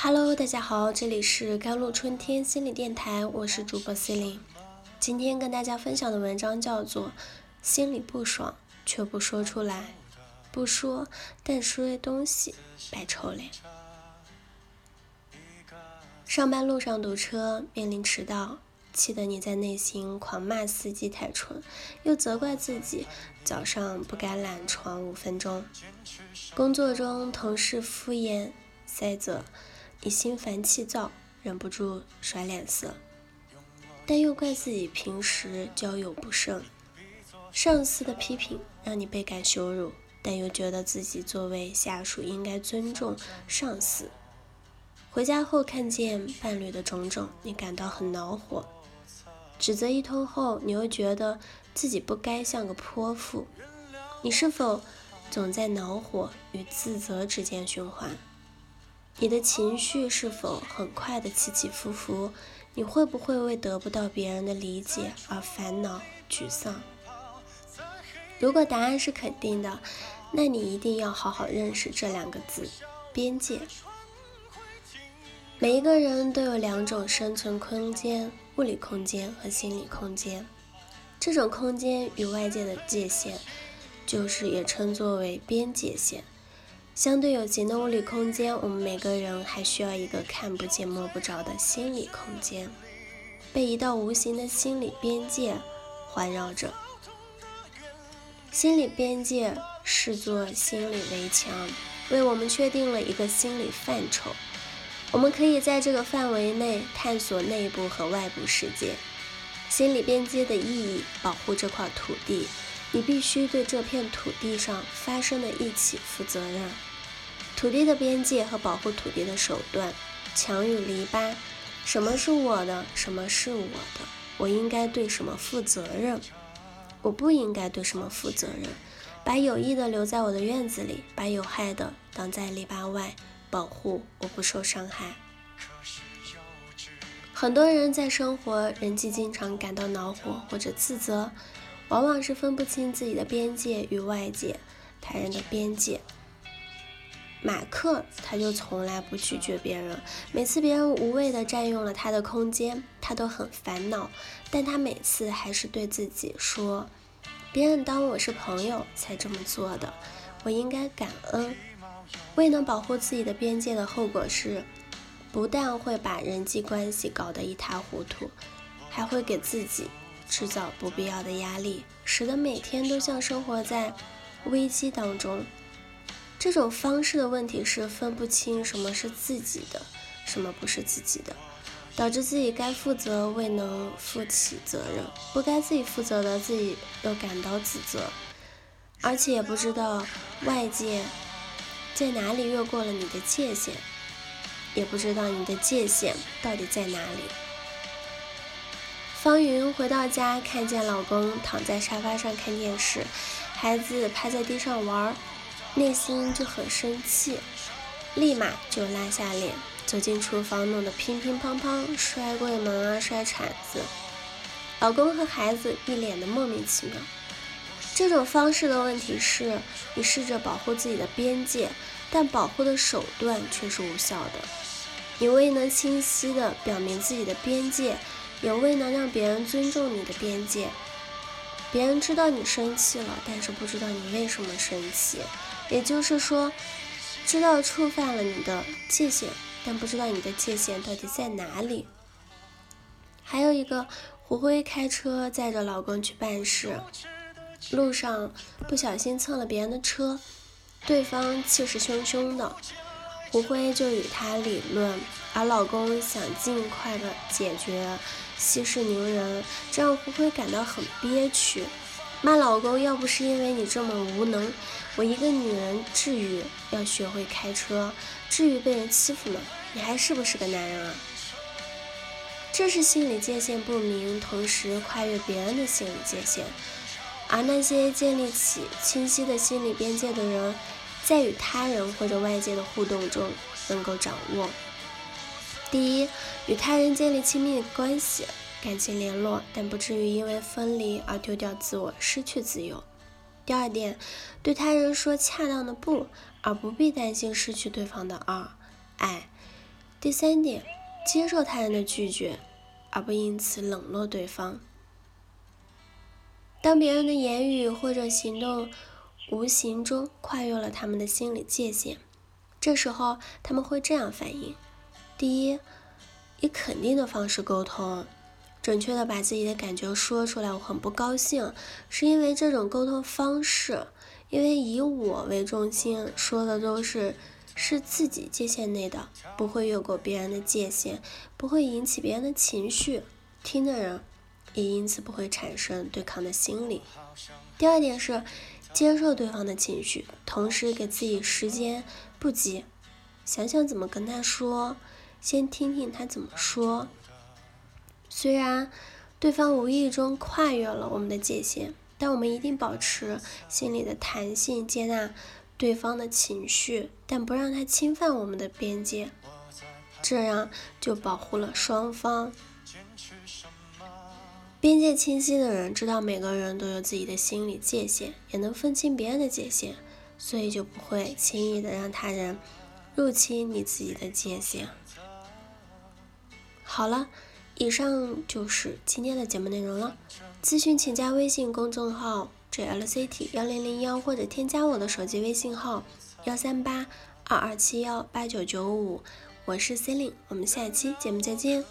Hello，大家好，这里是甘露春天心理电台，我是主播 Celine。今天跟大家分享的文章叫做《心里不爽却不说出来，不说但说些东西白臭脸》。上班路上堵车，面临迟到，气得你在内心狂骂司机太蠢，又责怪自己早上不该懒床五分钟。工作中同事敷衍塞责。你心烦气躁，忍不住甩脸色，但又怪自己平时交友不慎；上司的批评让你倍感羞辱，但又觉得自己作为下属应该尊重上司。回家后看见伴侣的种种，你感到很恼火；指责一通后，你又觉得自己不该像个泼妇。你是否总在恼火与自责之间循环？你的情绪是否很快的起起伏伏？你会不会为得不到别人的理解而烦恼沮丧？如果答案是肯定的，那你一定要好好认识这两个字：边界。每一个人都有两种生存空间：物理空间和心理空间。这种空间与外界的界限，就是也称作为边界线。相对有形的物理空间，我们每个人还需要一个看不见摸不着的心理空间，被一道无形的心理边界环绕着。心理边界视作心理围墙，为我们确定了一个心理范畴，我们可以在这个范围内探索内部和外部世界。心理边界的意义，保护这块土地，你必须对这片土地上发生的一起负责任。土地的边界和保护土地的手段，墙与篱笆，什么是我的，什么是我的，我应该对什么负责任，我不应该对什么负责任，把有益的留在我的院子里，把有害的挡在篱笆外，保护我不受伤害。很多人在生活人际经常感到恼火或者自责，往往是分不清自己的边界与外界他人的边界。马克他就从来不拒绝别人，每次别人无谓的占用了他的空间，他都很烦恼。但他每次还是对自己说：“别人当我是朋友才这么做的，我应该感恩。”未能保护自己的边界的后果是，不但会把人际关系搞得一塌糊涂，还会给自己制造不必要的压力，使得每天都像生活在危机当中。这种方式的问题是分不清什么是自己的，什么不是自己的，导致自己该负责未能负起责任，不该自己负责的自己又感到自责，而且也不知道外界在哪里越过了你的界限，也不知道你的界限到底在哪里。方云回到家，看见老公躺在沙发上看电视，孩子趴在地上玩。内心就很生气，立马就拉下脸走进厨房，弄得乒乒乓乓，摔柜门啊，摔铲子。老公和孩子一脸的莫名其妙。这种方式的问题是，你试着保护自己的边界，但保护的手段却是无效的。你未能清晰的表明自己的边界，也未能让别人尊重你的边界。别人知道你生气了，但是不知道你为什么生气。也就是说，知道触犯了你的界限，但不知道你的界限到底在哪里。还有一个，胡辉开车载着老公去办事，路上不小心蹭了别人的车，对方气势汹汹的，胡辉就与他理论，而老公想尽快的解决，息事宁人，这让胡辉感到很憋屈。骂老公，要不是因为你这么无能，我一个女人至于要学会开车，至于被人欺负吗？你还是不是个男人啊？这是心理界限不明，同时跨越别人的心理界限。而那些建立起清晰的心理边界的人，在与他人或者外界的互动中，能够掌握：第一，与他人建立亲密关系。感情联络，但不至于因为分离而丢掉自我，失去自由。第二点，对他人说恰当的不，而不必担心失去对方的二爱。第三点，接受他人的拒绝，而不因此冷落对方。当别人的言语或者行动无形中跨越了他们的心理界限，这时候他们会这样反应：第一，以肯定的方式沟通，准确的把自己的感觉说出来。我很不高兴，是因为这种沟通方式，因为以我为中心，说的都是是自己界限内的，不会越过别人的界限，不会引起别人的情绪，听的人。也因此不会产生对抗的心理。第二点是接受对方的情绪，同时给自己时间，不急，想想怎么跟他说，先听听他怎么说。虽然对方无意中跨越了我们的界限，但我们一定保持心里的弹性，接纳对方的情绪，但不让他侵犯我们的边界，这样就保护了双方。边界清晰的人，知道每个人都有自己的心理界限，也能分清别人的界限，所以就不会轻易的让他人入侵你自己的界限。好了，以上就是今天的节目内容了。咨询请加微信公众号 jlct 幺零零幺，或者添加我的手机微信号幺三八二二七幺八九九五，我是 c e l i n e 我们下期节目再见。